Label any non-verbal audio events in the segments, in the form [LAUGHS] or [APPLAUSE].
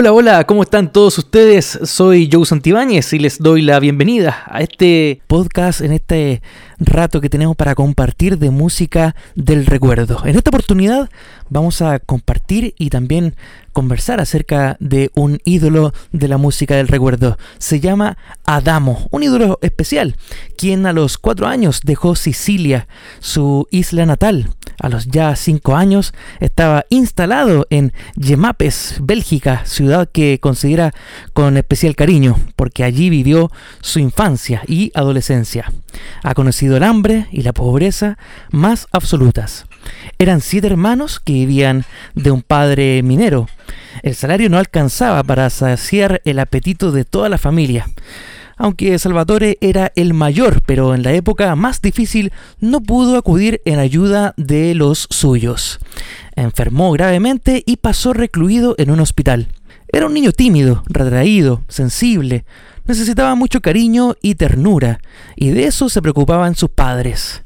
Hola, hola, ¿cómo están todos ustedes? Soy Joe Santibáñez y les doy la bienvenida a este podcast en este rato que tenemos para compartir de música del recuerdo. En esta oportunidad vamos a compartir y también conversar acerca de un ídolo de la música del recuerdo. Se llama Adamo, un ídolo especial, quien a los cuatro años dejó Sicilia, su isla natal. A los ya cinco años estaba instalado en Yemapes, Bélgica, ciudad que considera con especial cariño, porque allí vivió su infancia y adolescencia. Ha conocido el hambre y la pobreza más absolutas. Eran siete hermanos que vivían de un padre minero. El salario no alcanzaba para saciar el apetito de toda la familia. Aunque Salvatore era el mayor, pero en la época más difícil no pudo acudir en ayuda de los suyos. Enfermó gravemente y pasó recluido en un hospital. Era un niño tímido, retraído, sensible, necesitaba mucho cariño y ternura, y de eso se preocupaban sus padres.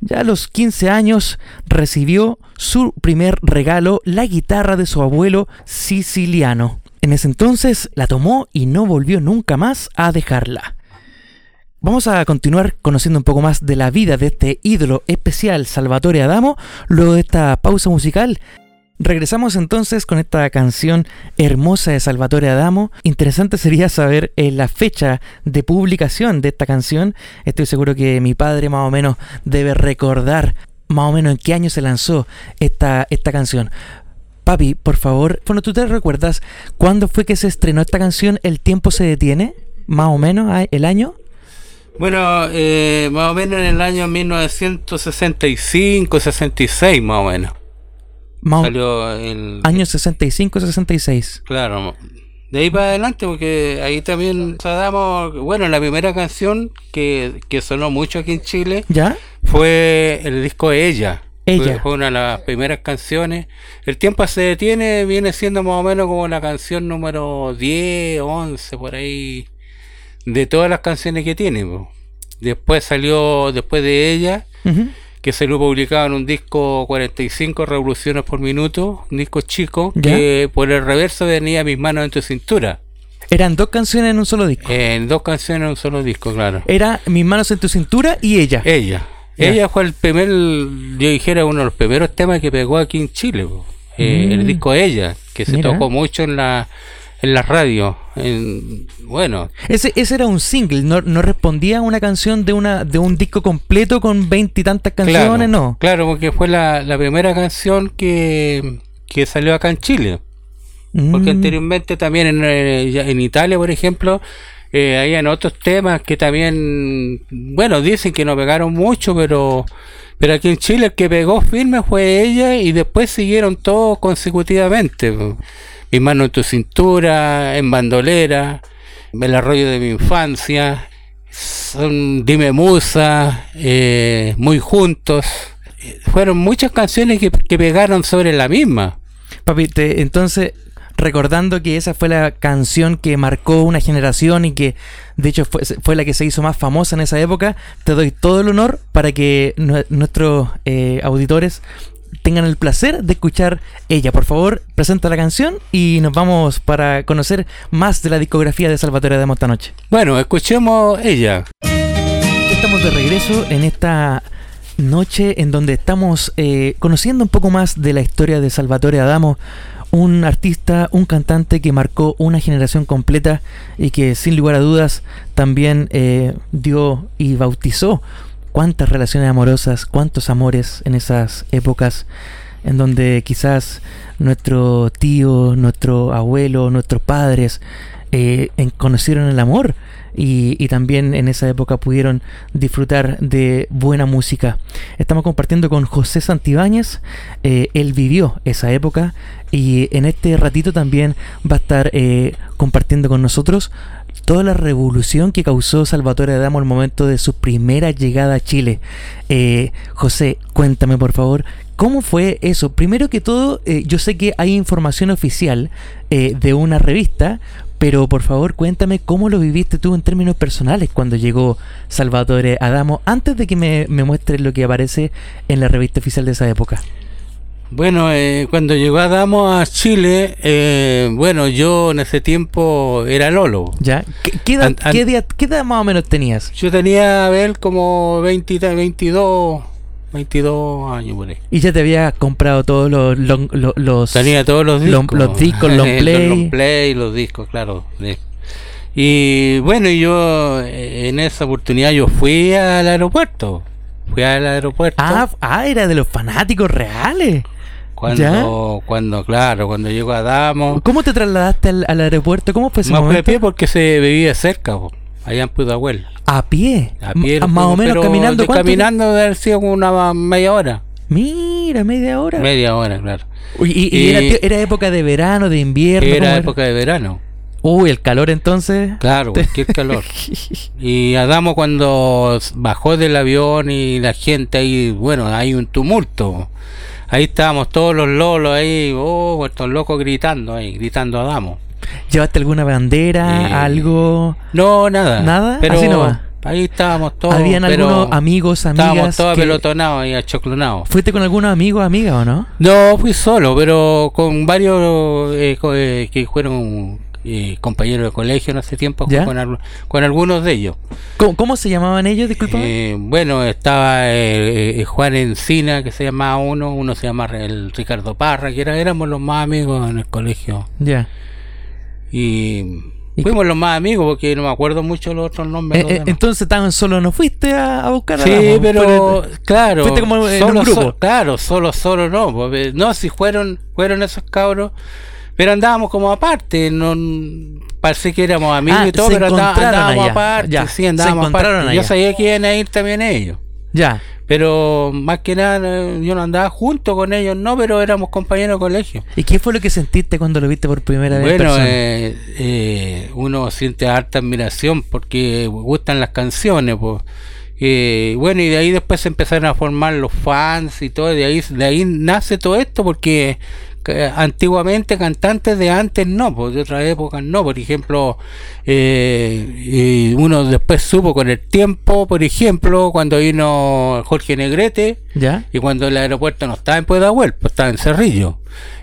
Ya a los 15 años recibió su primer regalo, la guitarra de su abuelo siciliano. En ese entonces la tomó y no volvió nunca más a dejarla. Vamos a continuar conociendo un poco más de la vida de este ídolo especial Salvatore Adamo luego de esta pausa musical Regresamos entonces con esta canción hermosa de Salvatore Adamo. Interesante sería saber eh, la fecha de publicación de esta canción. Estoy seguro que mi padre más o menos debe recordar más o menos en qué año se lanzó esta, esta canción. Papi, por favor, bueno, ¿tú te recuerdas cuándo fue que se estrenó esta canción? ¿El tiempo se detiene? Más o menos, el año. Bueno, eh, más o menos en el año 1965, 66, más o menos. Salió el año 65-66. Claro, de ahí para adelante, porque ahí también damos, bueno, la primera canción que, sonó mucho aquí en Chile ¿Ya? fue el disco Ella. Ella. Fue, una de las primeras canciones. El tiempo se detiene, viene siendo más o menos como la canción número 10, 11, por ahí, de todas las canciones que tiene. Después salió, después de ella, que se lo publicaba en un disco 45 revoluciones por minuto, un disco chico, que por el reverso venía Mis manos en tu cintura. Eran dos canciones en un solo disco. En dos canciones en un solo disco, claro. Era Mis manos en tu cintura y ella. Ella. Ella fue el primer, yo dijera, uno de los primeros temas que pegó aquí en Chile. Eh, el mm. disco Ella, que se tocó mucho en la en la radio. En, bueno. Ese, ese era un single, no, no respondía a una canción de una de un disco completo con veintitantas canciones, no. Claro, porque fue la, primera canción que, que salió acá en Chile. Porque mm. anteriormente también en, eh, en Italia, por ejemplo, eh, habían otros temas que también, bueno, dicen que no pegaron mucho, pero pero aquí en Chile el que pegó firme fue ella y después siguieron todos consecutivamente. Mi mano en tu cintura, en bandolera, el arroyo de mi infancia, son Dime Musa, eh, Muy Juntos. Fueron muchas canciones que, pegaron sobre la misma. Papi, entonces, recordando que esa fue la canción que marcó una generación y que de hecho fue, fue, la que se hizo más famosa en esa época, te doy todo el honor para que nuestros eh, auditores tengan el placer de escuchar ella. Por favor, presenta la canción y nos vamos para conocer más de la discografía de Salvatore Adamo esta noche. Bueno, escuchemos ella. Estamos de regreso en esta noche en donde estamos eh, conociendo un poco más de la historia de Salvatore Adamo, un artista, un cantante que marcó una generación completa y que sin lugar a dudas también eh, dio y bautizó cuántas relaciones amorosas, cuántos amores en esas épocas en donde quizás nuestro tío, nuestro abuelo, nuestros padres eh, conocieron el amor y, también en esa época pudieron disfrutar de buena música. Estamos compartiendo con José Santibáñez, eh, él vivió esa época y en este ratito también va a estar eh, compartiendo con nosotros toda la revolución que causó Salvatore Adamo al momento de su primera llegada a Chile. Eh, José, cuéntame por favor, ¿cómo fue eso? Primero que todo, yo sé que hay información oficial de una revista, pero por favor cuéntame cómo lo viviste tú en términos personales cuando llegó Salvatore Adamo, antes de que me, me muestres lo que aparece en la revista oficial de esa época. Bueno, eh, cuando llegó Adamo a Chile, eh, bueno, yo en ese tiempo era Lolo. ¿Ya? ¿Qué, qué edad, An- an- qué edad- qué edad más o menos tenías? Yo tenía, a ver, como 20, 22, 22 años por ahí. Y ya te había comprado todos los... los, los- los- Tenía todos los discos. los discos, long [LAUGHS] play. los play, los discos, claro. Y bueno, yo eh, en esa oportunidad yo fui al aeropuerto. Fui al aeropuerto. Ah, ah, era de los fanáticos reales. cuando, cuando, claro, cuando llegó Adamo. ¿Cómo te trasladaste al, al aeropuerto? ¿Cómo fue ese Me a momento? porque se vivía cerca, po, allá en Pudahuel. A pie. A pie más o menos caminando. Caminando debe haber sido una media hora. Mira, media hora. Media hora, claro. Uy, y, y Y- era, era época de verano, de invierno. ¿cómo Era era? época de verano. Uy, el calor entonces. Claro, cualquier calor. [LAUGHS] Y Adamo cuando bajó del avión y la gente ahí, bueno, hay un tumulto. Ahí estábamos todos los lolos ahí, oh, estos locos gritando ahí, gritando a Adamo. ¿Llevaste alguna bandera? Eh, algo? No, nada. ¿Nada? Pero Así ahí estábamos todos. ¿Habían pero algunos amigos, Estábamos amigas? todos que- apelotonados y achoclonados. ¿Fuiste con algunos amigos, amigas o no? No, fui solo, pero con varios eh, eh, que fueron eh, compañeros de colegio en ese tiempo, con, con algunos de ellos. ¿Cómo, cómo se llamaban ellos? Disculpa. Eh, bueno, estaba eh, Juan Encina, que se llamaba uno, uno se llama el Ricardo Parra, que era, éramos los más amigos en el colegio. ya. Y, ¿Y fuimos los más amigos porque no me acuerdo mucho los otros nombres. Eh, eh, entonces tan solo no fuiste a, a buscar a Sí, pero claro, fuiste como en solo, un grupo. so- claro, solo, solo no, porque- no, si fueron, fueron esos cabros, pero andábamos como aparte, no, parece que éramos amigos Ah, y todo, pero andábamos allá, aparte, ya, sí, andábamos aparte. allá. Yo sabía que iban a ir también ellos, Ya. pero más que nada yo no andaba junto con ellos, no, pero éramos compañeros de colegio. ¿Y qué fue lo que sentiste cuando lo viste por primera vez? en Bueno, eh, eh, uno siente harta admiración porque gustan las canciones, pues. Eh, bueno, y de ahí después se empezaron a formar los fans y todo, de ahí, de ahí nace todo esto porque antiguamente cantantes de antes no, pues de otras épocas no, por ejemplo, eh, y uno después supo con el tiempo, por ejemplo, cuando vino Jorge Negrete, ¿Ya? y cuando el aeropuerto no estaba en Pudahuel, pues estaba en Cerrillo.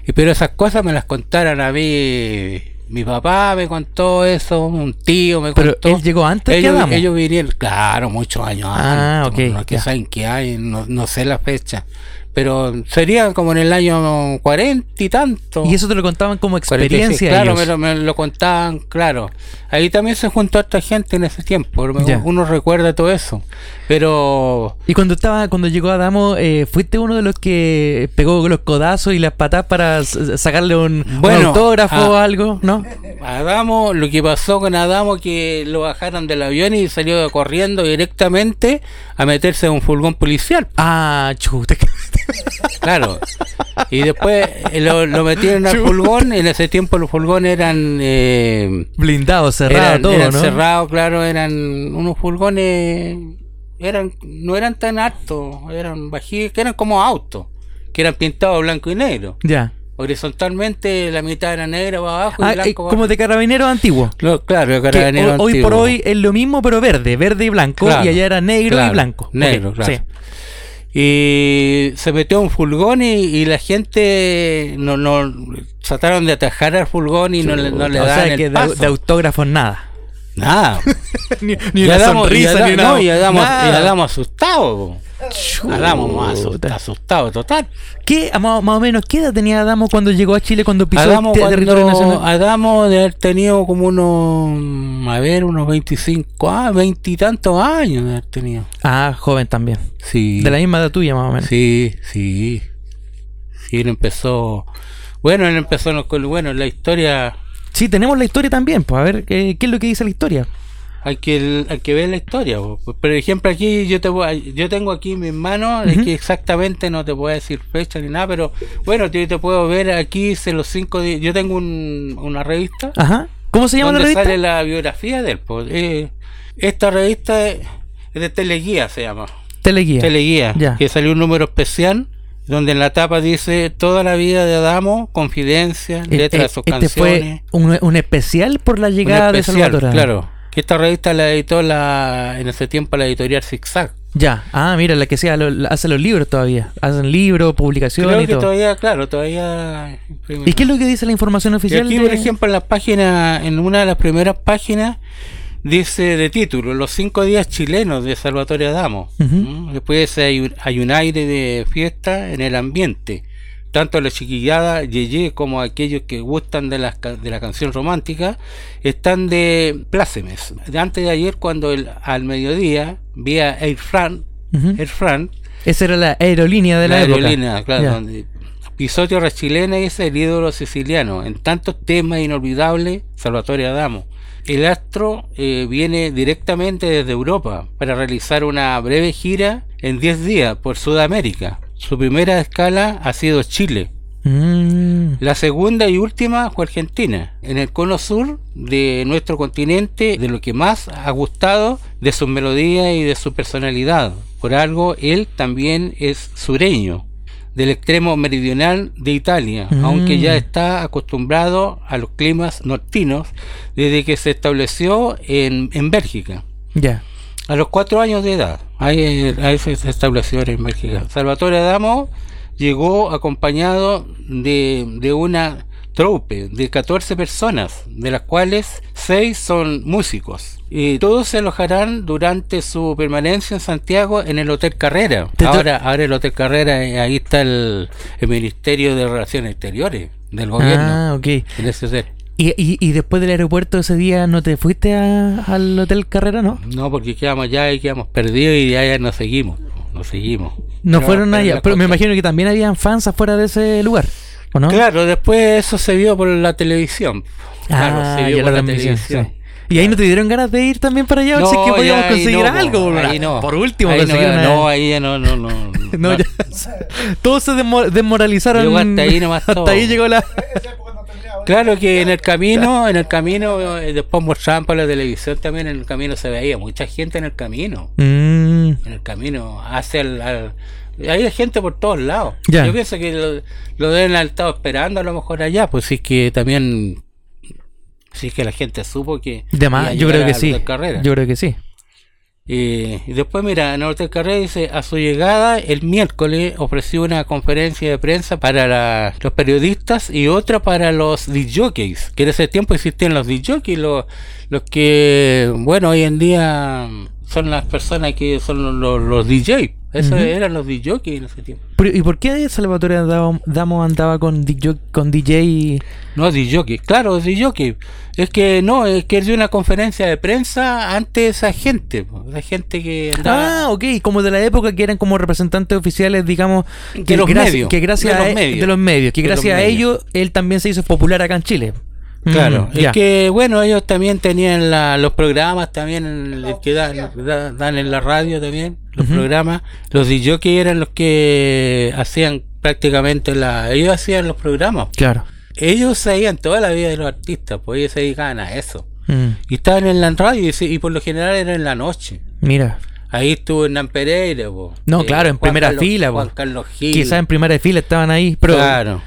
Y pero esas cosas me las contaron a mí. Mi papá me contó eso, un tío me Pero contó. él llegó antes que ellos, Adamo. ellos vinieron, claro, muchos años Ah, antes. ok, No, que ya. saben qué hay, no, no sé la fecha. Pero sería como en el año cuarenta y tanto. Y eso te lo contaban como 46, experiencia claro, me lo, me lo contaban, claro. Ahí también se juntó esta gente en ese tiempo. Ya. Uno recuerda todo eso. Pero Y cuando estaba, cuando llegó Adamo, eh, ¿fuiste uno de los que pegó los codazos y las patas para sacarle un, autógrafo o algo? ¿No? Adamo, lo que pasó con Adamo que lo bajaron del avión y salió corriendo directamente a meterse en un furgón policial. Ah, chuta. [LAUGHS] Claro. Y después eh, lo, lo metieron al furgón. En ese tiempo los furgones eran, eh, Blindado, cerrado, eran, todo, eran ¿no? cerrados, claro, eran unos furgones, eran no eran tan altos, eran bajitos, que eran como autos, que eran pintados blanco y negro. Ya. Horizontalmente la mitad era negra para abajo y Ah, eh, blanco para como de carabineros antiguos. Lo- Claro, carabinero ho- hoy por antiguo. hoy es lo mismo, pero verde, verde y blanco. Claro, y allá era negro claro, y blanco. negro, claro. sí. Y se metió un furgón y, y la gente no, no trataron de atajar al furgón y no le, no le o daban sea el que de, paso. de autógrafos nada. Nada. [LAUGHS] ni ni una Adamo, sonrisa, ni una. no, y Adamo, nada. y Adamo asustado. Adamo más asustado, total. ¿Qué, más, más o menos, qué edad tenía Adamo cuando llegó a Chile, cuando pisó Adamo, este territorio cuando, nacional? Adamo de haber tenido como unos, a ver, unos 25, ah, 20 y tantos años de haber tenido. Ah, joven también. Sí. De la misma edad tuya, más o menos. Sí, sí. Sí, él empezó. Bueno, él empezó Bueno, la historia. Sí, tenemos la historia también, pues a ver, ¿qué, qué es lo que dice la historia? Hay que, hay que ver la historia. po. Por ejemplo, aquí yo te voy, yo tengo aquí en mis manos, es que exactamente no te puedo decir fecha ni nada, pero bueno, yo te puedo ver aquí hice los cinco días. Yo tengo un- una revista Ajá. ¿Cómo se llama la revista? sale la biografía de él. po. Eh, esta revista es de Teleguía, se llama. Teleguía. Teleguía, Ya. que salió un número especial donde en la tapa dice toda la vida de Adamo, confidencia, Eh, letras de sus este canciones. fue un, un especial por la llegada de Salvador. Claro, que esta revista la editó la, en ese tiempo la editorial Zigzag. Ya, ah, mira, la que sea, lo, hace los libros todavía. Hacen libros, publicaciones Creo y que todo. todavía, claro, todavía... ¿Y qué es lo que dice la información Y oficial? aquí, de- por ejemplo, en la página, en una de las primeras páginas, dice de título, Los cinco días chilenos de Salvatore Adamo. ¿Mm? Después hay un, hay un aire de fiesta en el ambiente. Tanto la chiquillada Yeye como aquellos que gustan de la, de la canción romántica están de plácemes. De Antes de ayer, cuando el- al mediodía vi a Air France. Air France Esa era la aerolínea de la, época. aerolínea, claro, Ya. donde pisó tierra chilena y es el ídolo siciliano. En tantos temas inolvidables, Salvatore Adamo. El astro eh, viene directamente desde Europa para realizar una breve gira en 10 días por Sudamérica. Su primera escala ha sido Chile. Mm, La segunda y última fue Argentina, en el cono sur de nuestro continente, de lo que más ha gustado de su melodía y de su personalidad. Por algo, él también es sureño, del extremo meridional de Italia, Mm. aunque ya está acostumbrado a los climas nortinos desde que se estableció en, en Bélgica. ya. A los cuatro años de edad, ahí, ahí se estableció en Bélgica. Salvatore Adamo llegó acompañado de, de una troupe de 14 personas, de las cuales 6 son músicos. Y todos se alojarán durante su permanencia en Santiago en el Hotel Carrera. Ahora, ahora el Hotel Carrera, eh, ahí está el, el Ministerio de Relaciones Exteriores del gobierno. Ah, ok. en ese hotel. ¿Y, y, y después del aeropuerto ese día no te fuiste a- al Hotel Carrera, no? No, porque quedamos allá y quedamos perdidos y de allá nos seguimos. Nos seguimos. No Pero- fueron pero allá, pero me imagino que también habían fans afuera de ese lugar, ¿o no? Claro, después eso se vio por la televisión. Claro, Ah, se vio por la la televisión. sí. ¿Y ahí no te dieron ganas de ir también para allá? No, si es que podíamos conseguir no, algo. no. Por último, Ahí no, una- no, ahí ya no, no, no. [LAUGHS] No, ya. Todos se desmoralizaron. Llegó hasta ahí nomás [LAUGHS] Hasta todo. ahí llegó la. Claro que en el camino, en el camino, eh, después mostraban por la televisión también, en el camino se veía mucha gente en el camino. Mm, En el camino, hacia el... al- hay gente por todos lados. Yo pienso que lo, lo deben haber estado esperando a lo mejor allá, pues sí que también... Sí que la gente supo que... de más, yo creo que sí. Yo creo que sí. Y después, mira, Hotel Carrera dice, a su llegada el miércoles ofreció una conferencia de prensa para los periodistas y otra para los DJs, que en ese tiempo existían los DJs, los, los que, bueno, hoy en día son las personas que son los, los, los Ujú. eran los DJs en ese tiempo. Pero, ¿Y por qué Salvatore Damo, Damo andaba con DJ, con DJ? No, DJ, claro, DJ. Es que no, es que él dio una conferencia de prensa ante esa gente, esa gente que andaba... Ah, ok, como de la época que eran como representantes oficiales, digamos, De que, los gracias- medios, que gracias de los a e- medios. de los medios, que De los gracias a ellos él también se hizo popular acá en Chile. Claro, Mm, es ya. que bueno, ellos también tenían la- los programas también que dan, da- dan en la radio también, los programas, los DJs eran los que hacían prácticamente la, ellos hacían los programas. Claro. Ellos sabían toda la vida de los artistas, pues ellos se dedicaban a eso. Mm, Y estaban en la radio y, y por lo general era en la noche. mira, Ahí estuvo Hernán Pereira, po. No, claro, en Juan primera Carlos- fila, po. Juan Carlos Gil. quizás en primera fila estaban ahí, pero claro.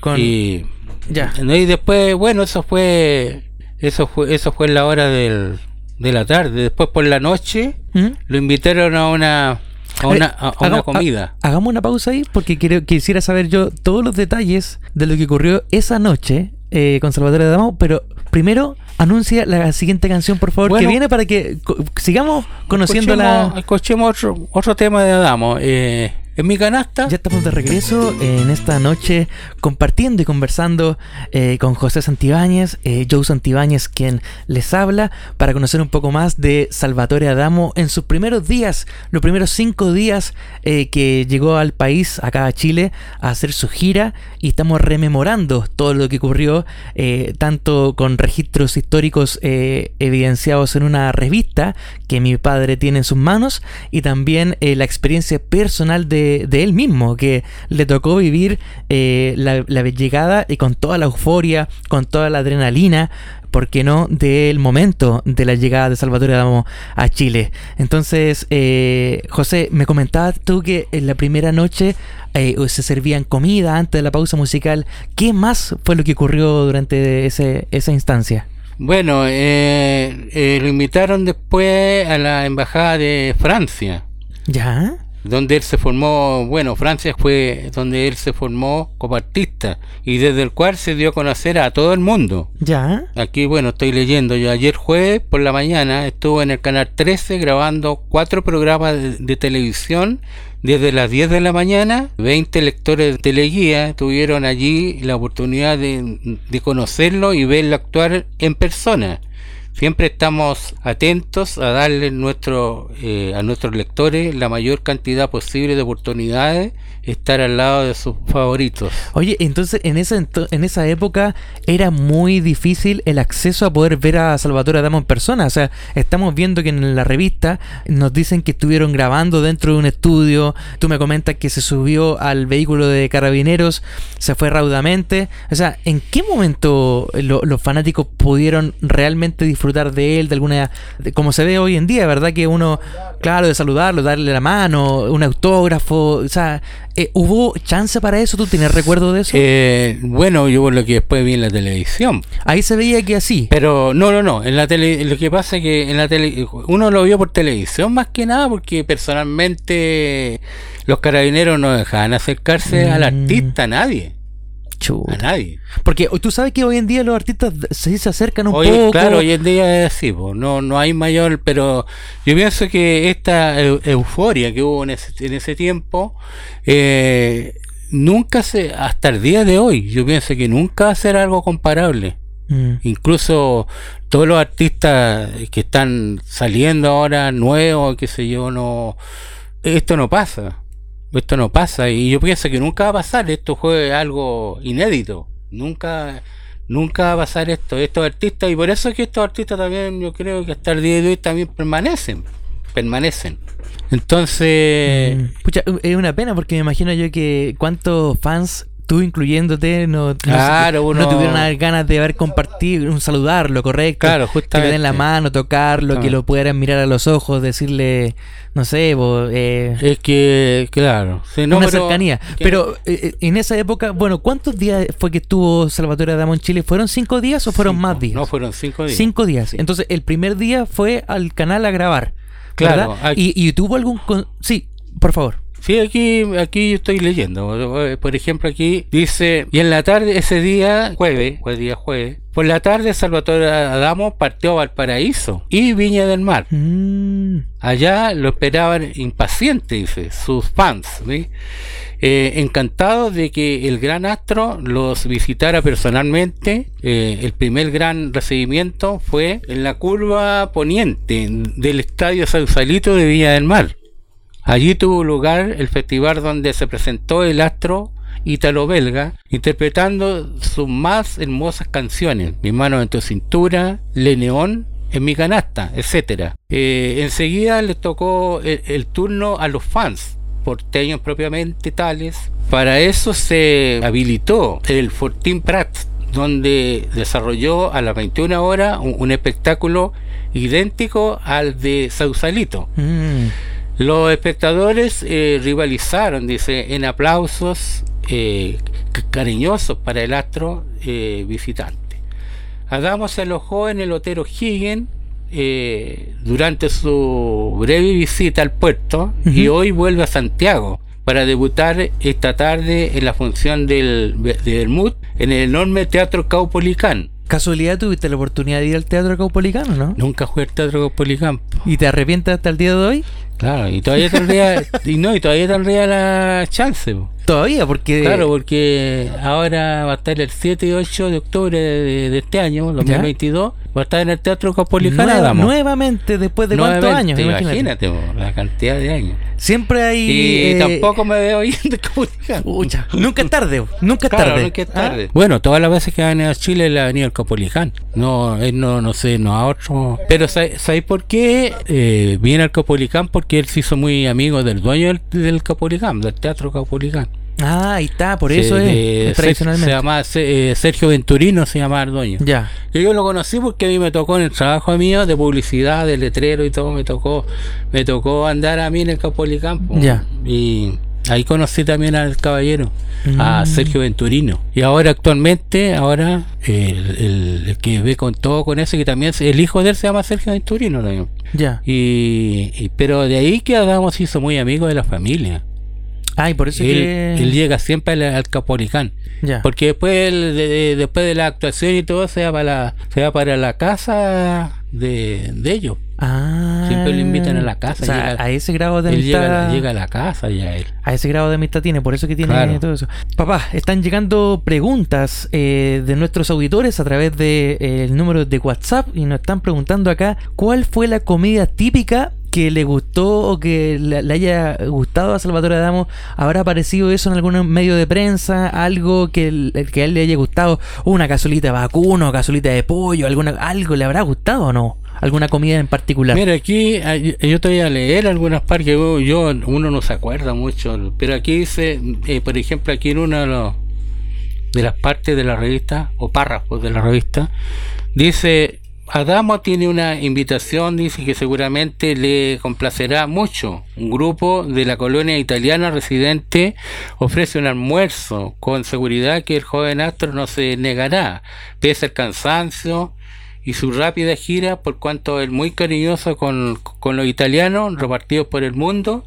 con... Y Ya. No, Y después, bueno, eso fue, eso fue, eso fue en la hora del, de la tarde. Después por la noche ¿Mm? lo invitaron a una, a una, a- a una comida. ha- hagamos una pausa ahí porque quiero, quisiera saber yo todos los detalles de lo que ocurrió esa noche eh, con Salvatore Damo, pero primero anuncia la siguiente canción, por favor, que viene para que co- sigamos conociendo la... Escuchemos otro, otro tema de Adamo. Eh, en mi canasta. Ya estamos de regreso en esta noche compartiendo y conversando eh, con José Santibáñez, eh, Joe Santibáñez quien les habla para conocer un poco más de Salvatore Adamo en sus primeros días, los primeros cinco días eh, que llegó al país, acá a Chile, a hacer su gira y estamos rememorando todo lo que ocurrió, tanto con registros históricos evidenciados en una revista que mi padre tiene en sus manos y también la experiencia personal de, de él mismo, que le tocó vivir eh, la, la llegada y con toda la euforia, con toda la adrenalina, ¿por qué no?, del momento de la llegada de Salvatore Adamo a Chile. Entonces, eh, José, me comentabas tú que en la primera noche eh, se servían comida antes de la pausa musical. ¿Qué más fue lo que ocurrió durante ese, esa instancia? Bueno, eh, eh, lo invitaron después a la embajada de Francia. Ya. Donde él se formó, bueno, Francia fue donde él se formó como artista y desde el cual se dio a conocer a todo el mundo. Ya. Aquí, bueno, estoy leyendo. Yo ayer jueves por la mañana estuve en el canal 13 grabando cuatro programas de, de televisión desde las 10 de la mañana. 20 lectores de teleguía tuvieron allí la oportunidad de, de conocerlo y verlo actuar en persona. Siempre estamos atentos a darle nuestro, eh, a nuestros lectores la mayor cantidad posible de oportunidades, estar al lado de sus favoritos. Oye, entonces en esa, en esa época era muy difícil el acceso a poder ver a Salvatore Adamo en persona. O sea, estamos viendo que en la revista nos dicen que estuvieron grabando dentro de un estudio. Tú me comentas que se subió al vehículo de carabineros, se fue raudamente. O sea, ¿en qué momento lo- los fanáticos pudieron realmente disfrutar de él, de alguna. de- como se ve hoy en día, ¿verdad? Que uno, claro, de saludarlo, darle la mano, un autógrafo. O sea, eh, ¿hubo chance para eso? ¿Tú tienes recuerdo de eso? Eh, bueno, yo por lo que después vi en la televisión. Ahí se veía que así. Pero no, no, no. En la tele, lo que pasa es que en la tele, uno lo vio por televisión más que nada porque personalmente los carabineros no dejaban acercarse al Mm. artista a a nadie. Porque tú sabes que hoy en día los artistas se, se acercan un Hoy, poco. claro, hoy en día es así, po, no, no hay mayor, pero yo pienso que esta eu- euforia que hubo en ese, en ese tiempo, eh, nunca se, hasta el día de hoy, yo pienso que nunca va a ser algo comparable. Mm. Incluso todos los artistas que están saliendo ahora nuevos, qué sé yo, no esto no pasa. Esto no pasa y yo pienso que nunca va a pasar, esto fue algo inédito. Nunca nunca va a pasar esto, estos artistas y por eso es que estos artistas también yo creo que hasta el día de hoy también permanecen, permanecen. Entonces, Mm. Es una pena porque me imagino yo que cuántos fans, tú incluyéndote, no, no, Claro, no uno- tuvieron ganas de haber compartido, un saludarlo, correcto. Claro, Que le den la justamente. mano, tocarlo, que lo pudieran mirar a los ojos, decirle, no sé, bo, eh, es que, claro, sí, no, una pero- cercanía. que- Pero eh, eh, en esa época, bueno, ¿cuántos días fue que estuvo Salvatore Adamo en Chile? ¿Fueron cinco días o fueron cinco, más días? No, fueron cinco días. Cinco días. Sí. Entonces, el primer día fue al canal a grabar. Claro, Y, y tuvo algún... con- Sí, por favor. Sí, aquí, aquí estoy leyendo. Por ejemplo, aquí dice, y en la tarde, ese día, jueves, fue día jueves, por la tarde Salvatore Adamo partió a Valparaíso y Viña del Mar. Mm, Allá lo esperaban impaciente, dice, sus fans, ¿sí? Eh, encantados de que el gran astro los visitara personalmente. Eh, el primer gran recibimiento fue en la curva poniente del estadio Sausalito de Viña del Mar. Allí tuvo lugar el festival donde se presentó el astro ítalo-belga, interpretando sus más hermosas canciones, Mi mano en tu cintura, Le Neón, en mi canasta, etcétera. Eh, enseguida le tocó el, turno a los fans, porteños propiamente tales. Para eso se habilitó el Fortín Prat, donde desarrolló a las 21 horas un, un espectáculo idéntico al de Sausalito. mm. Los espectadores eh, rivalizaron, dice, en aplausos eh, cariñosos para el astro eh, visitante. Adamo se alojó en el Hotel O'Higgins eh, durante su breve visita al puerto y hoy vuelve a Santiago para debutar esta tarde en la función del, de Bermud en el enorme Teatro Caupolicán. ¿Casualidad tuviste la oportunidad de ir al Teatro Caupolicano, no? Nunca fue el Teatro Caupolicán. ¿Y te arrepientes hasta el día de hoy? Claro, y todavía tendría, [LAUGHS] y no, y todavía tendría la chance. po. Todavía, porque... Claro, porque ahora va a estar el 7 y 8 de octubre de, de este año, 2022, va a estar en el Teatro. Nueva- Adamo. nuevamente, después de cuántos Nuevamente, años, imagínate. Imagínate, po, la cantidad de años. Siempre hay... Y eh, tampoco me veo yendo nunca es tarde, nunca es Claro, tarde. nunca es ¿Ah? tarde. Bueno, todas las veces que han ido a Chile le ha venido el Capolicán. No, él no, no sé, no a otro. Pero ¿sabes sabes por qué eh, viene al Capolicán? Porque él se hizo muy amigo del dueño del, del Capolicán, del Teatro Capolicán. Ah, ahí está, por eso es, de- es Se, tradicionalmente. llama Se- eh, Sergio Venturino, se llama el dueño. Ya. Que Yo lo conocí porque a mí me tocó en el trabajo mío de publicidad, de letrero y todo, me tocó me tocó andar a mí en el Capolicán. po. Ya. Y Ahí conocí también al caballero, a Mm. Sergio Venturino. Y ahora actualmente, ahora el, el- el que ve con todo con eso, que también el hijo de él se llama Sergio Venturino también. Ya. Y, y- pero de ahí que Adamo se hizo muy amigo de la familia. Ah, y por eso Él, que. él llega siempre al, al Capolicán. Ya. Porque después él, de, de- después de la actuación y todo se va para la, se va para la casa de, de ellos. Ah. Siempre lo invitan a la casa, O sea, llega- a ese grado de Él amistad. llega, llega a la casa ya él. A ese grado de amistad tiene, por eso que tiene Claro. todo eso. Papá, están llegando preguntas eh, de nuestros auditores a través del de, eh, el número de WhatsApp y nos están preguntando acá cuál fue la comida típica que le gustó o que le, haya gustado a Salvatore Adamo. ¿Habrá aparecido eso en algún medio de prensa? ¿Algo que, que a él le haya gustado? ¿Una cazuelita de vacuno, cazuelita de pollo? alguna ¿Algo le habrá gustado o no? ¿Alguna comida en particular? Mira, aquí ah, yo te voy a leer algunas partes yo- uno no se acuerda mucho, pero aquí dice, eh, por ejemplo, aquí en una de, los- de las partes de la revista, o párrafos de la revista, dice, Adamo tiene una invitación, dice que seguramente le complacerá mucho. Un grupo de la colonia italiana residente ofrece un almuerzo con seguridad que el joven astro no se negará, pese al cansancio y su rápida gira, por cuanto es muy cariñoso con, con los italianos repartidos por el mundo.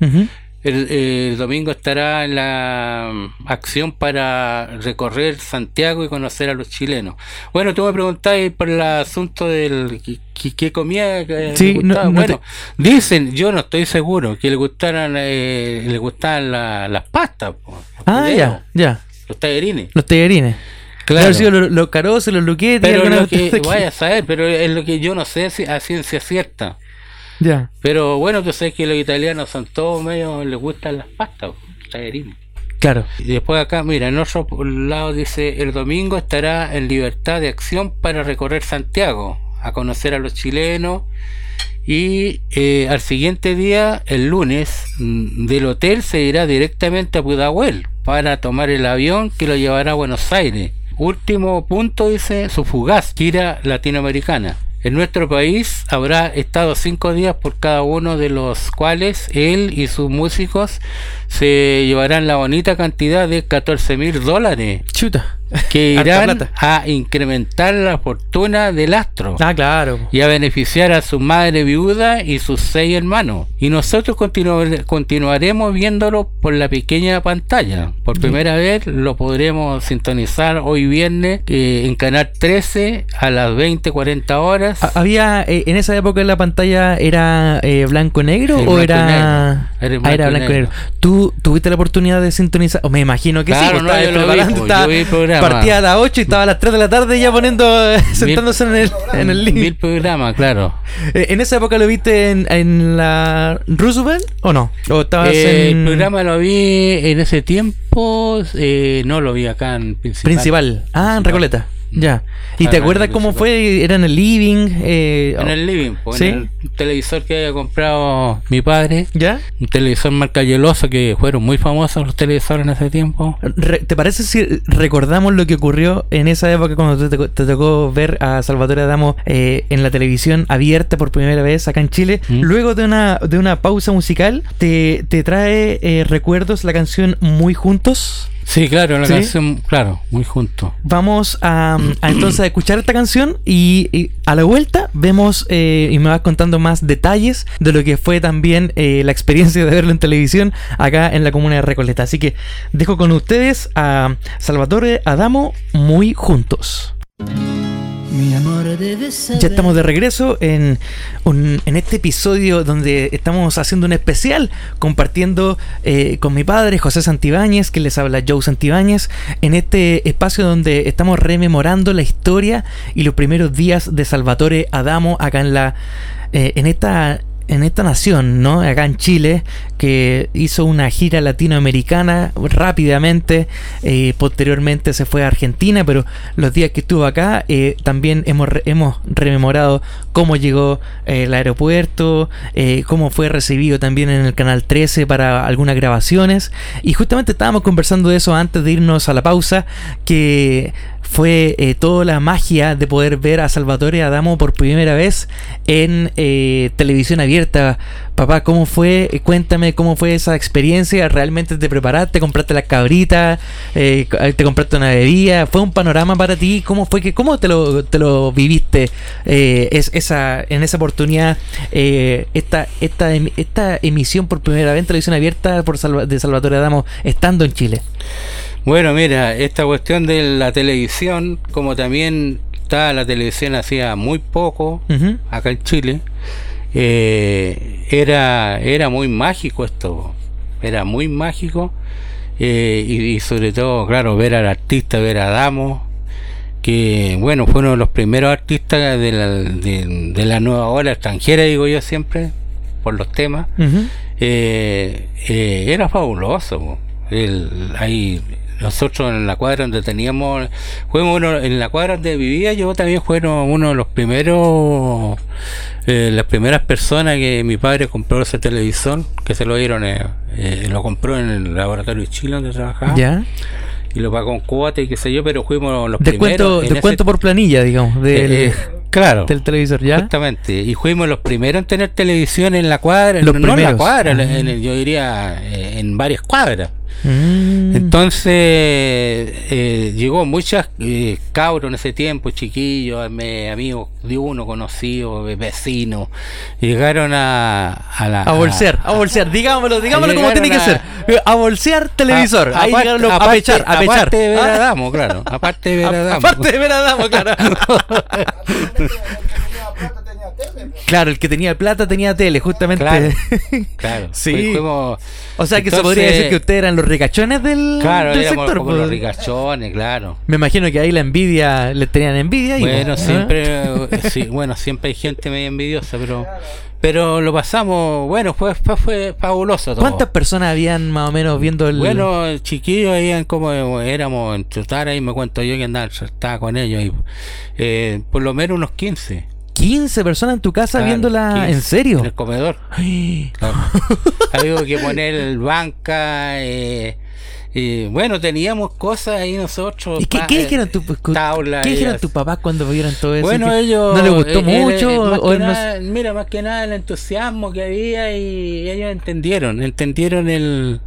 El, el domingo estará en la mm, acción para recorrer Santiago y conocer a los chilenos. Bueno, tú me preguntáis por el asunto del que- comía que Sí, no- no bueno, dicen, yo no estoy seguro, que le gustaran eh, le gustaban la- las pastas, po, Ah, ya, ya. los tallarines. Los tallarines. Claro. Claro. sido los, los caroces, los luquetes. Pero lo que vaya a saber, pero es lo que yo no sé si a ciencia cierta. Ya. Pero bueno, tú sabes que los italianos son todos medio, les gustan las pastas, los tallarines. Claro. Y después acá, mira, en otro lado dice, el domingo estará en libertad de acción para recorrer Santiago, a conocer a los chilenos. Y eh, al siguiente día, el lunes, mm, del hotel se irá directamente a Pudahuel para tomar el avión que lo llevará a Buenos Aires. Último punto dice su fugaz gira latinoamericana. En nuestro país habrá estado cinco días por cada uno de los cuales él y sus músicos se llevarán la bonita cantidad de 14 mil dólares Chuta. Que irán a incrementar la fortuna del astro Ah, claro. y a beneficiar a su madre viuda y sus seis hermanos. Y nosotros continuare- continuaremos viéndolo por la pequeña pantalla. Por primera vez lo podremos sintonizar hoy viernes eh, en Canal 13 a las 20-40 horas. Ha- Había, eh, en esa época la pantalla era eh, blanco-negro o era... negro. Era Ah, era blanco-negro. negro. ¿Tú tuviste la oportunidad de sintonizar? O me imagino que Claro, sí. no, pues, yo estabas lo vi, pues, yo vi el programa. Partía a las 8 y estaba a las 3 de la tarde ya poniendo, [LAUGHS] sentándose en el, [LAUGHS] en el link. Mil programas, claro. Eh, ¿En esa época lo viste en, en la Roosevelt o no? ¿O estabas Eh, en El programa lo vi en ese tiempo, eh, no lo vi acá en Principal. principal? Ah, en. Recoleta. Ya. ¿Y te acuerdas cómo fue? ¿Era en el living? Eh, En el living, pues, ¿Sí? en el televisor que había comprado mi padre. ¿Ya? Un televisor marca Yeloso que fueron muy famosos los televisores en ese tiempo. ¿Te parece si recordamos lo que ocurrió en esa época cuando te, tocó- te tocó ver a Salvatore Adamo eh, en la televisión abierta por primera vez acá en Chile? ¿Mm? Luego de una, de una pausa musical, ¿te, te trae eh, recuerdos la canción Muy Juntos? Sí, claro, la ¿Sí? canción, claro, muy junto. Vamos a, a entonces a escuchar esta canción y, y a la vuelta vemos eh, y me vas contando más detalles de lo que fue también eh, la experiencia de verlo en televisión acá en la comuna de Recoleta. Así que dejo con ustedes a Salvatore Adamo muy juntos. Ya estamos de regreso en, en este episodio donde estamos haciendo un especial compartiendo eh, con mi padre José Santibáñez, que les habla Joe Santibáñez, en este espacio donde estamos rememorando la historia y los primeros días de Salvatore Adamo acá en la eh, en esta en esta nación, ¿no? Acá en Chile, que hizo una gira latinoamericana rápidamente, eh, posteriormente se fue a Argentina, pero los días que estuvo acá eh, también hemos, hemos rememorado cómo llegó eh, el aeropuerto, cómo fue recibido también en el Canal 13 para algunas grabaciones, y justamente estábamos conversando de eso antes de irnos a la pausa, que fue eh, toda la magia de poder ver a Salvatore Adamo por primera vez en eh, televisión abierta. Papá, ¿cómo fue? Eh, Cuéntame cómo fue esa experiencia. ¿Realmente te preparaste? ¿Compraste las cabritas? Eh, ¿Te compraste una bebida? ¿Fue un panorama para ti? ¿Cómo fue que cómo te lo, te lo viviste eh, es, esa, en esa oportunidad? eh, esta, esta, em- esta emisión por primera vez en televisión abierta por Salva- de Salvatore Adamo estando en Chile. Bueno, mira, esta cuestión de la televisión, como también está la televisión hacía muy poco acá en Chile, eh, era, era muy mágico esto, era muy mágico eh, y, y sobre todo, claro, ver al artista, ver a Damo, que bueno, fue uno de los primeros artistas de la, de, de la nueva ola extranjera, digo yo siempre, por los temas. Eh, eh, era fabuloso. El- ahí nosotros en la cuadra donde teníamos, fuimos uno, en la cuadra donde vivía yo también fueron uno de los primeros, eh, las primeras personas que mi padre compró ese televisor, que se lo dieron, eh, eh, lo compró en el laboratorio de Chile donde trabajaba, ¿Ya? y lo pagó con cuota y qué sé yo, pero fuimos los Descuento, primeros. en descuento ese- por planilla, digamos, del, eh, eh, claro. del televisor, ¿ya? Exactamente, y fuimos los primeros en tener televisión en la cuadra, Los no en la cuadra, en- Ah. en- yo diría eh, en varias cuadras. Mm. Entonces eh, llegó muchas eh, cabros en ese tiempo, chiquillos, me- amigos de uno, conocidos, eh, vecinos, llegaron a, a la... A bolsear, a bolsear, digámoslo, digámoslo como tiene que a- ser. A bolsear televisor. a- Ahí aparte- llegaron los- a pechar, a pechar. Aparte de ver a Ah, Damo, claro. [LAUGHS] Aparte de ver a a- Damo. aparte de ver a [LAUGHS] Claro. El que tenía plata tenía tele, justamente. Claro. [LAUGHS] Claro. Sí. Fuimos- o sea que se podría decir que ustedes eran los ricachones del, Claro, del éramos sector. como pues. los ricachones, claro. Me imagino que ahí la envidia, le tenían envidia. y Bueno, ¿no? siempre, eh, sí, bueno, siempre hay gente medio envidiosa, pero, pero lo pasamos, bueno, fue, fue, fue fabuloso todo. ¿Cuántas personas habían más o menos viendo el... Bueno, chiquillos, ahí como éramos en Chutara, y me cuento yo que andaba, estaba con ellos, y, eh, por lo menos unos 15. 15 personas en tu casa Claro, viéndola? 15, ¿En serio? En el comedor. Ay. Claro. [LAUGHS] Había que poner banca, eh, y bueno, teníamos cosas ahí nosotros. ¿Y qué, pa- qué dijeron tu, cu- tabla ¿qué y dijeron así. tus papás cuando vieron todo eso? Bueno, ¿Qué- ellos. ¿No les gustó eh, mucho? eh, o no- mira, más que nada el entusiasmo que había y ellos entendieron, entendieron el.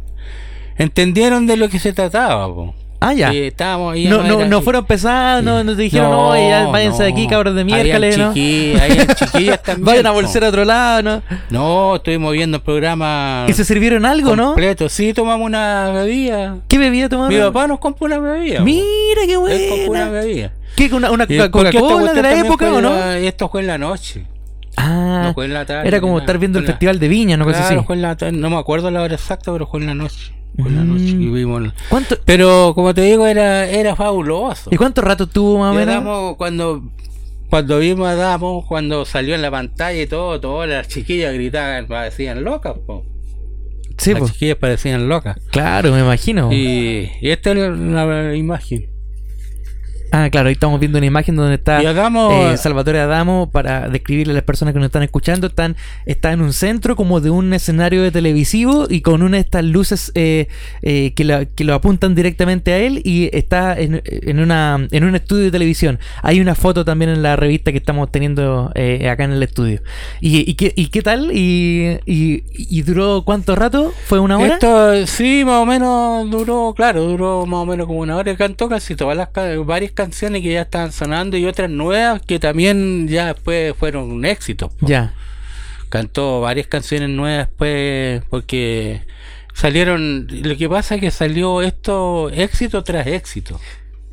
Entendieron de lo que se trataba, po. Ah, ya. Estábamos ahí No, no, no fueron pesados, no, no te dijeron, no, ya váyanse de aquí, cabros de miércoles, ¿no? chiquillas [LAUGHS] también. Vayan a bolsar a otro lado, ¿no? No, estuvimos viendo el programa. ¿Y se sirvieron algo, no? completo. Sí, tomamos una bebida. ¿Qué bebida tomaron? Mi papá nos compró una bebida. Mira, qué Él compró una buena. bebida. ¿Qué, una, una Coca-Cola de la época o no? la- Esto fue en la noche. Ah, no fue en la tarde. era como estar viendo el la- Festival de Viña, no Claro, así. fue en la tarde, no me acuerdo la hora exacta, pero fue en la noche. La noche Mm. vimos. ¿Cuánto, Pero como te digo, era, era fabuloso. ¿Y cuánto rato tuvo más o menos? Cuando, cuando vimos a Damo, cuando salió en la pantalla y todo, todas las chiquillas gritaban, parecían locas. po. Sí, las chiquillas parecían locas. claro, me imagino. Y, y esta es la, la imagen. Ah, claro, ahí estamos viendo una imagen donde está Adamo, eh, Salvatore Adamo para describirle a las personas que nos están escuchando. Están, está en un centro como de un escenario de televisivo y con una de estas luces eh, eh, que, la- que lo apuntan directamente a él y está en, en una, en un estudio de televisión. Hay una foto también en la revista que estamos teniendo eh, acá en el estudio. ¿Y, y, qué, y qué tal? ¿Y, y, duró cuánto rato? ¿Fue una hora? Esto sí, más o menos duró, claro, duró más o menos como una hora. Cantó casi todas las varias canciones que ya estaban sonando y otras nuevas que también ya después fueron un éxito. po. Ya. Cantó varias canciones nuevas después porque salieron. Lo que pasa es que salió esto éxito tras éxito.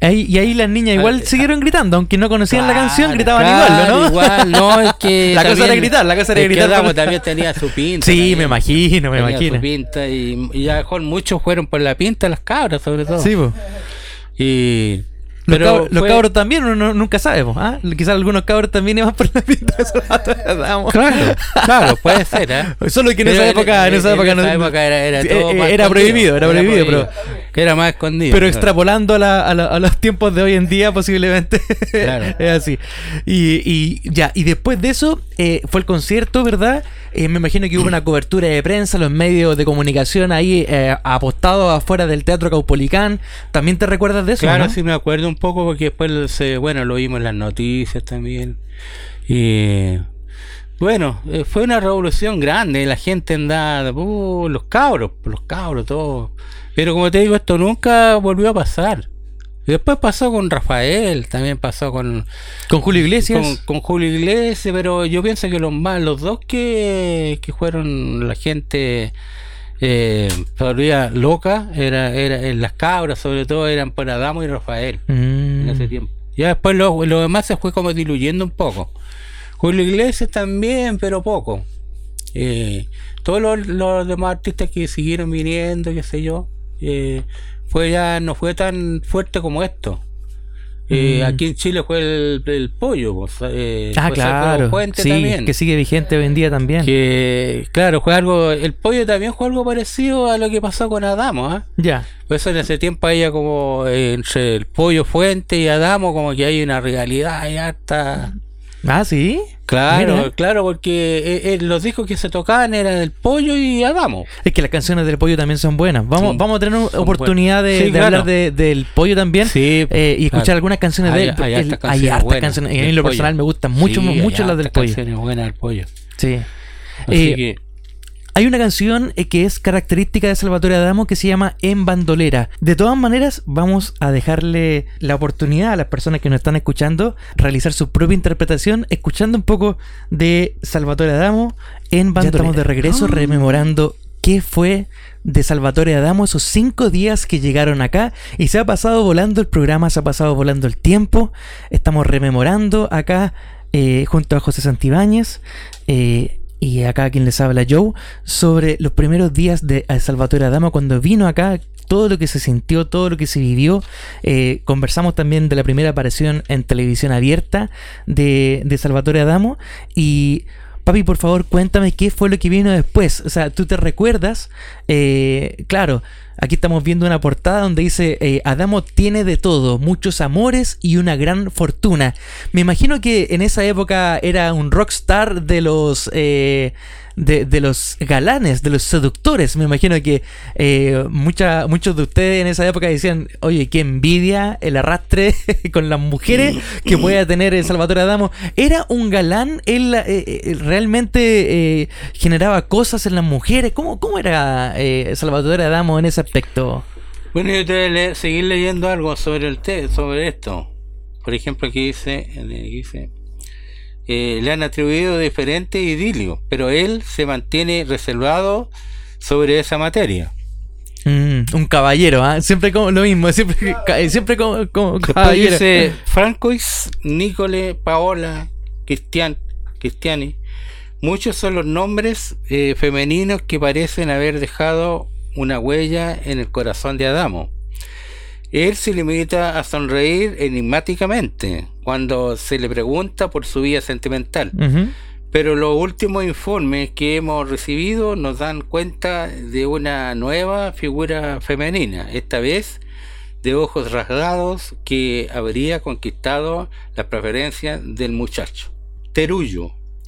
Ahí- y ahí las niñas igual Ah, siguieron gritando, aunque no conocían la canción, gritaban claro, igual, ¿no? Igual, no, es [LAUGHS] que. La cosa era gritar, la cosa era gritar también tenía su pinta. Sí, también. me imagino, me Tenía imagino. su pinta y, y a lo mejor muchos fueron por la pinta, las cabras sobre todo. Sí, po. Y. Los, Pero cabros, los fue- cabros también, uno no- nunca sabe, po, ¿ah? Quizás algunos cabros también iban por la pinta de. [LAUGHS] Claro, claro, puede ser, ¿eh? [LAUGHS] Solo que en esa época, en esa época, no- época era, era todo eh, era prohibido, era prohibido, pero Era más escondido. Pero claro. extrapolando a, la- a la- a los tiempos de hoy en día, posiblemente. [LAUGHS] Claro. es así. Y, y ya, y después de eso, eh, fue el concierto, ¿verdad? Eh, me imagino que hubo una cobertura de prensa, los medios de comunicación ahí eh, apostados afuera del Teatro Caupolicán. ¿También te recuerdas de eso? Claro, no? sí me acuerdo un poco porque después, se, bueno, lo vimos en las noticias también. Y bueno, eh, fue una revolución grande. La gente andaba, uh, los cabros, los cabros, todo. Pero como te digo, esto nunca volvió a pasar. Después pasó con Rafael, también pasó con, Con Julio Iglesias. con, con Julio Iglesias, pero yo pienso que los más, los dos que, que fueron la gente eh, todavía loca, era, era, en las cabras sobre todo eran por Adamo y Rafael en Mm. ese tiempo. Ya después lo, lo demás se fue como diluyendo un poco. Julio Iglesias también, pero poco. Eh, todos los, los demás artistas que siguieron viniendo, qué sé yo, eh, fue ya no fue tan fuerte como esto. Eh, Mm. Aquí en Chile fue el, el pollo, pues, eh, Ah, claro. Sí, también. que sigue vigente hoy en día también. Que, claro, fue algo, el pollo también fue algo parecido a lo que pasó con Adamo, ¿ah? Ya. Por eso en ese tiempo había como eh, entre el pollo fuente y Adamo como que hay una rivalidad y harta. Ah, sí. Claro, Mira. claro, porque eh, eh, los discos que se tocaban eran el pollo y Adamo. Es que las canciones del pollo también son buenas. Vamos, vamos a tener oportunidad de, buenas. Sí, de claro. hablar de- del pollo también. Sí, eh, y escuchar claro. algunas canciones Hay- de él. hay hartas hay canciones hartas buenas canciones. Y a mí en lo pollo. personal me gustan mucho, mucho las del pollo. canciones buenas del pollo. Sí. Así Eh, que, Hay una canción eh, que es característica de Salvatore Adamo que se llama En Bandolera. De todas maneras, vamos a dejarle la oportunidad a las personas que nos están escuchando realizar su propia interpretación, escuchando un poco de Salvatore Adamo en Bandolera. Ya estamos de regreso rememorando qué fue de Salvatore Adamo esos cinco días que llegaron acá y se ha pasado volando el programa, se ha pasado volando el tiempo. Estamos rememorando acá eh, junto a José Santibáñez. eh, y acá quien les habla Joe, sobre los primeros días de Salvatore Adamo cuando vino acá, todo lo que se sintió, todo lo que se vivió. Eh, conversamos también de la primera aparición en televisión abierta de, de Salvatore Adamo. Y papi, por favor, cuéntame qué fue lo que vino después. O sea, tú te recuerdas, Eh, claro. Aquí estamos viendo una portada donde dice eh, Adamo tiene de todo, muchos amores y una gran fortuna. Me imagino que en esa época era un rockstar de los eh, de, de los galanes, de los seductores. Me imagino que eh, mucha- muchos de ustedes en esa época decían, oye, qué envidia el arrastre [LAUGHS] con las mujeres que pueda tener el Salvatore Adamo. Era un galán, él eh, eh, realmente eh, generaba cosas en las mujeres. ¿Cómo, cómo era eh, Salvatore Adamo en ese aspecto? bueno, yo te voy a leer- seguir leyendo algo sobre el te- sobre esto. Por ejemplo, aquí dice, aquí dice eh, le han atribuido diferentes idilios, pero él se mantiene reservado sobre esa materia. Mm, un caballero, ¿ah? siempre como lo mismo, siempre, ca- siempre como, caballero. dice Francois, Nicole, Paola, Cristian, Cristiani. Muchos son los nombres eh, femeninos que parecen haber dejado una huella en el corazón de Adamo. Él se limita a sonreír enigmáticamente cuando se le pregunta por su vida sentimental. Pero los últimos informes que hemos recibido nos dan cuenta de una nueva figura femenina, esta vez de ojos rasgados que habría conquistado la preferencia del muchacho.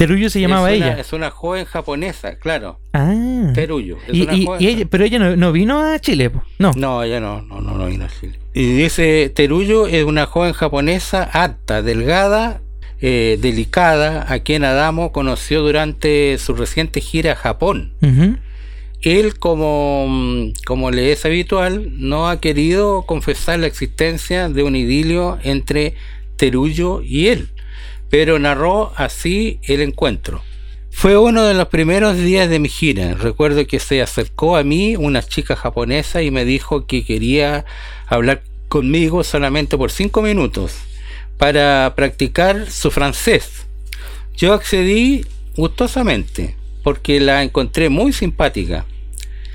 Teruyo. Terullo se llamaba es una, ella. Es una joven japonesa, claro. Ah. Teruyo. Es Y, una y- joven y ella- pero ella no, no vino a Chile, no. No, ella no, no, no, no vino a Chile. Y dice, Teruyo es una joven japonesa alta, delgada, eh, delicada, a quien Adamo conoció durante su reciente gira a Japón. Él, como, como le es habitual, no ha querido confesar la existencia de un idilio entre Teruyo y él, pero narró así el encuentro. Fue uno de los primeros días de mi gira. Recuerdo que se acercó a mí una chica japonesa y me dijo que quería hablar conmigo solamente por cinco minutos para practicar su francés. Yo accedí gustosamente porque la encontré muy simpática.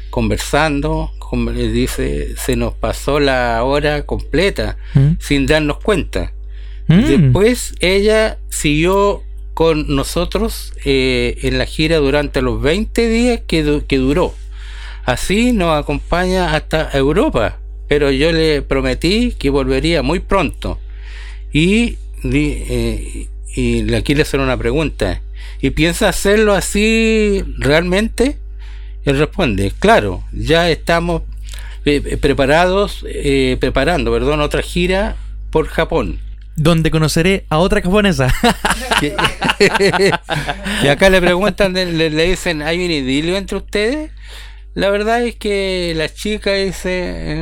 Conversando, con- dice, se nos pasó la hora completa Mm. sin darnos cuenta. Mm. Después ella siguió con nosotros eh, en la gira durante los 20 días que, du- que duró. Así nos acompaña hasta Europa pero yo le prometí que volvería muy pronto. Y, eh, aquí le hacer una pregunta. ¿Y piensa hacerlo así realmente? Él responde, claro, ya estamos eh, eh, preparados, preparando, perdón, otra gira por Japón. Donde conoceré a otra japonesa. [LAUGHS] y [LAUGHS] acá le preguntan, le, dicen, ¿hay un idilio entre ustedes? La verdad es que la chica dice...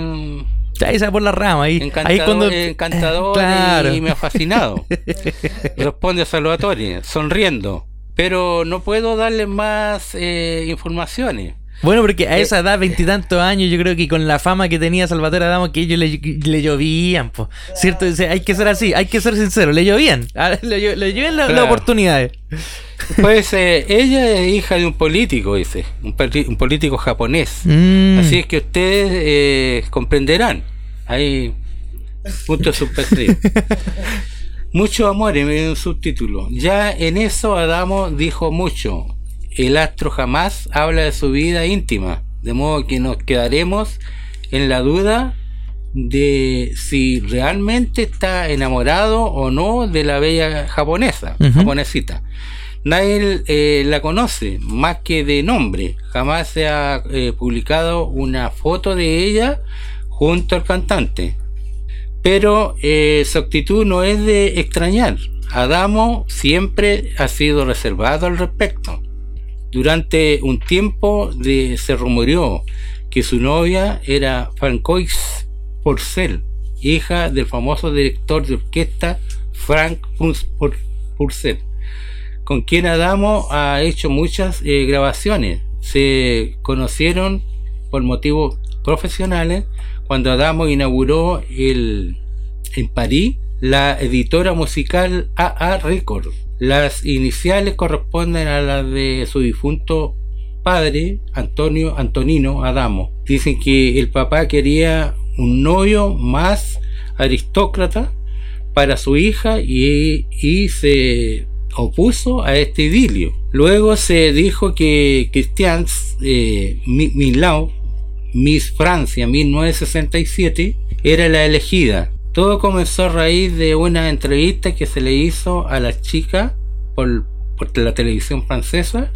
ahí se por la rama, ahí, encantador, encantador [LAUGHS] y me ha fascinado. Responde Salvatore, sonriendo. Pero no puedo darle más eh, informaciones. Bueno, porque a eh, esa edad, veintitantos años, yo creo que con la fama que tenía Salvatore Adamo, que ellos le, llovían, pues. ¿Cierto? hay que ser así, hay que ser sincero, le llovían. Ah, [LAUGHS] le, le llovían las oportunidades. Pues eh, ella es hija de un político, dice, un, político japonés. Mm. Así es que ustedes eh, comprenderán. Hay punto subtexto. [LAUGHS] mucho amor en un subtítulo. Ya en eso Adamo dijo mucho el astro jamás habla de su vida íntima, de modo que nos quedaremos en la duda de si realmente está enamorado o no de la bella japonesa, japonesita. Nadie eh, la conoce más que de nombre. Jamás se ha eh, publicado una foto de ella junto al cantante. Pero eh, su actitud no es de extrañar. Adamo siempre ha sido reservado al respecto. Durante un tiempo se rumoreó que su novia era Francois Purcell, hija del famoso director de orquesta Frank Purcell, con quien Adamo ha hecho muchas eh, grabaciones. Se conocieron por motivos profesionales cuando Adamo inauguró el, en París la editora musical AA Records las iniciales corresponden a las de su difunto padre, Antonio Antonino Adamo. Dicen que el papá quería un novio más aristócrata para su hija y, se opuso a este idilio. Luego se dijo que Christian eh, Miss Francia 1967, era la elegida todo comenzó a raíz de una entrevista que se le hizo a la chica por, la televisión francesa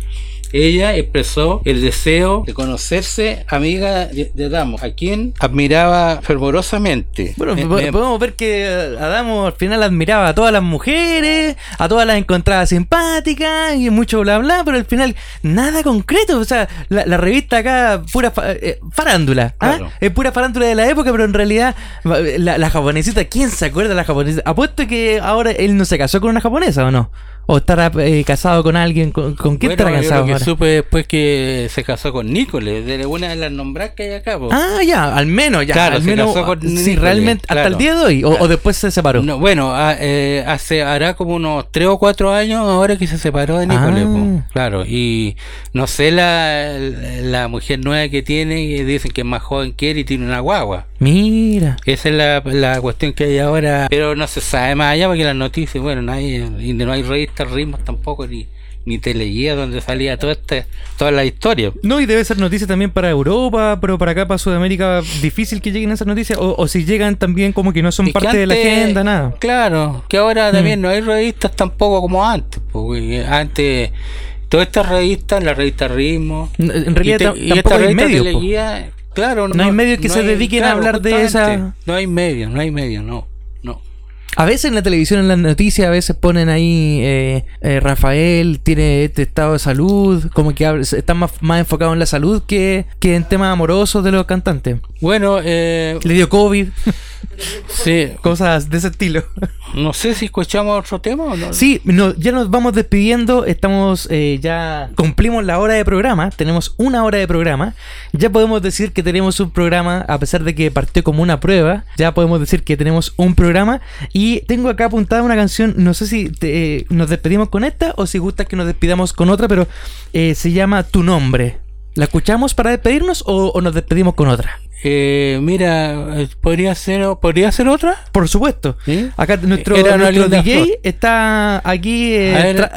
ella expresó el deseo de conocerse amiga de, Adamo, a quien admiraba fervorosamente. Bueno, podemos ver que Adamo al final admiraba a todas las mujeres, a todas las encontraba simpáticas y mucho bla bla, pero al final nada concreto. O sea, la, revista acá, pura eh, farándula. ¿ah? Es pura farándula de la época, pero en realidad la, la japonesita, ¿quién se acuerda de la japonesita? Apuesto que ahora él no se casó con una japonesa o no. ¿O estará eh, casado con alguien? ¿Con, con quién estará casado? Yo lo que supe después que se casó con Nicoles, de una de las nombradas que hay acá. Ah, ya, al menos, ya. Claro, al menos, casó con sí, realmente, hasta el día de hoy, o, después se separó. No, bueno, ah, eh, hace, hará como unos 3 o 4 años ahora que se separó de Nicoles. Ah. Claro, y no sé la, la mujer nueva que tiene, dicen que es más joven que él y tiene una guagua. Mira. Esa es la, la cuestión que hay ahora, pero no se sabe más allá porque las noticias, bueno, no hay, no hay revistas ritmos tampoco, ni ni teleguía donde salía toda este, toda la historia. No, y debe ser noticia también para Europa, pero para acá, para Sudamérica, difícil que lleguen esas noticias, o, si llegan también como que no son parte de la agenda, nada. Claro, que ahora también mm. no hay revistas tampoco como antes, porque antes todas estas revistas, la revista Ritmo, en realidad tampoco hay medios. Claro, no, hay medios que se dediquen a hablar de esa. No hay medios, no hay medios, no. A veces en la televisión, en las noticias, a veces ponen ahí eh, eh, Rafael tiene este estado de salud, como que están más, más enfocados en la salud que, que en temas amorosos de los cantantes. Bueno, eh, le dio COVID. Sí. [LAUGHS] Cosas de ese estilo. No sé si escuchamos otro tema o no. Sí, ya nos vamos despidiendo. Estamos eh, ya. Cumplimos la hora de programa. Tenemos una hora de programa. Ya podemos decir que tenemos un programa, a pesar de que partió como una prueba. Ya podemos decir que tenemos un programa. Y tengo acá apuntada una canción. No sé si eh, nos despedimos con esta o si gusta que nos despidamos con otra, pero eh, se llama Tu Nombre. ¿La escuchamos para despedirnos o nos despedimos con otra? Eh, mira, eh, podría ser, podría ser otra. Por supuesto. Acá nuestro, DJ está aquí eh,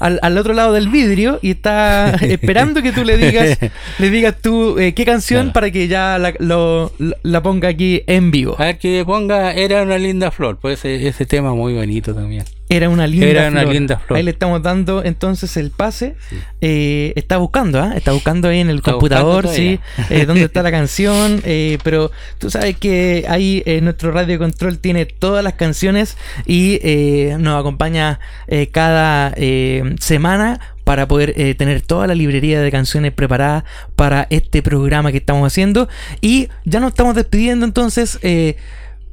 al, al otro lado del vidrio y está [LAUGHS] esperando que tú le digas, [LAUGHS] le digas tú eh, qué canción Claro. para que ya la, lo- la ponga aquí en vivo. A ver que ponga Era una linda flor, pues ese, ese tema muy bonito también. Era una linda Era una flor. linda flor. Ahí le estamos dando entonces el pase. Eh, está buscando, ¿ah? Está buscando ahí en el Está computador, sí, eh, dónde está la canción. [LAUGHS] eh, pero tú sabes que ahí eh, nuestro radio control tiene todas las canciones y eh, nos acompaña eh, cada eh, semana para poder eh, tener toda la librería de canciones preparada para este programa que estamos haciendo. Y ya nos estamos despidiendo entonces. eh,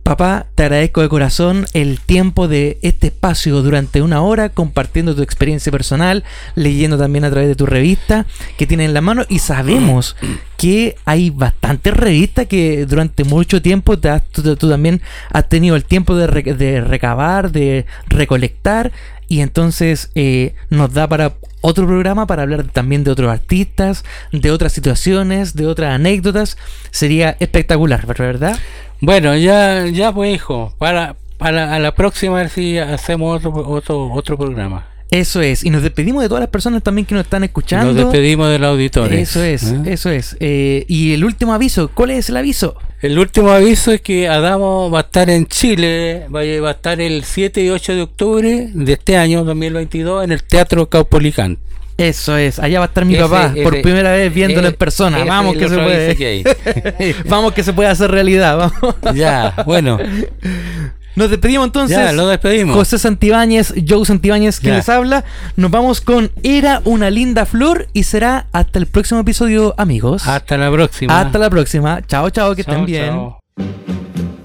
Papá, te agradezco de corazón el tiempo de este espacio durante una hora, compartiendo tu experiencia personal, leyendo también a través de tu revista que tienes en la mano y sabemos [CLEARS THROAT] que hay bastantes revistas que durante mucho tiempo te has- tú, tú también has tenido el tiempo de, re- de recabar, de recolectar y entonces eh, nos da para otro programa para hablar también de otros artistas, de otras situaciones, de otras anécdotas. Sería espectacular, ¿verdad? Bueno, ya, ya pues hijo, para, para a la próxima a ver si hacemos otro, otro, otro programa. Eso es. Y nos despedimos de todas las personas también que nos están escuchando. Nos despedimos del auditorio. Eso es, ¿Eh? eso es. Eh, y el último aviso, ¿cuál es el aviso? El último aviso es que Adamo va a estar en Chile, va a, estar el 7 y 8 de octubre de este año 2022 en el Teatro Caupolicán. Eso es, allá va a estar mi Ese- papá por primera vez viéndolo en ese- persona. Vamos que se puede. que. [LAUGHS] Vamos que se puede hacer realidad. Vamos. ya, bueno, [LAUGHS] Nos despedimos entonces. ya lo despedimos. José Santibáñez, Joe Santibáñez, quien Ya. les habla. Nos vamos con Era una linda flor y será hasta el próximo episodio, amigos. Hasta la próxima. Hasta la próxima. Chao, chao, que Chao, estén bien. chao.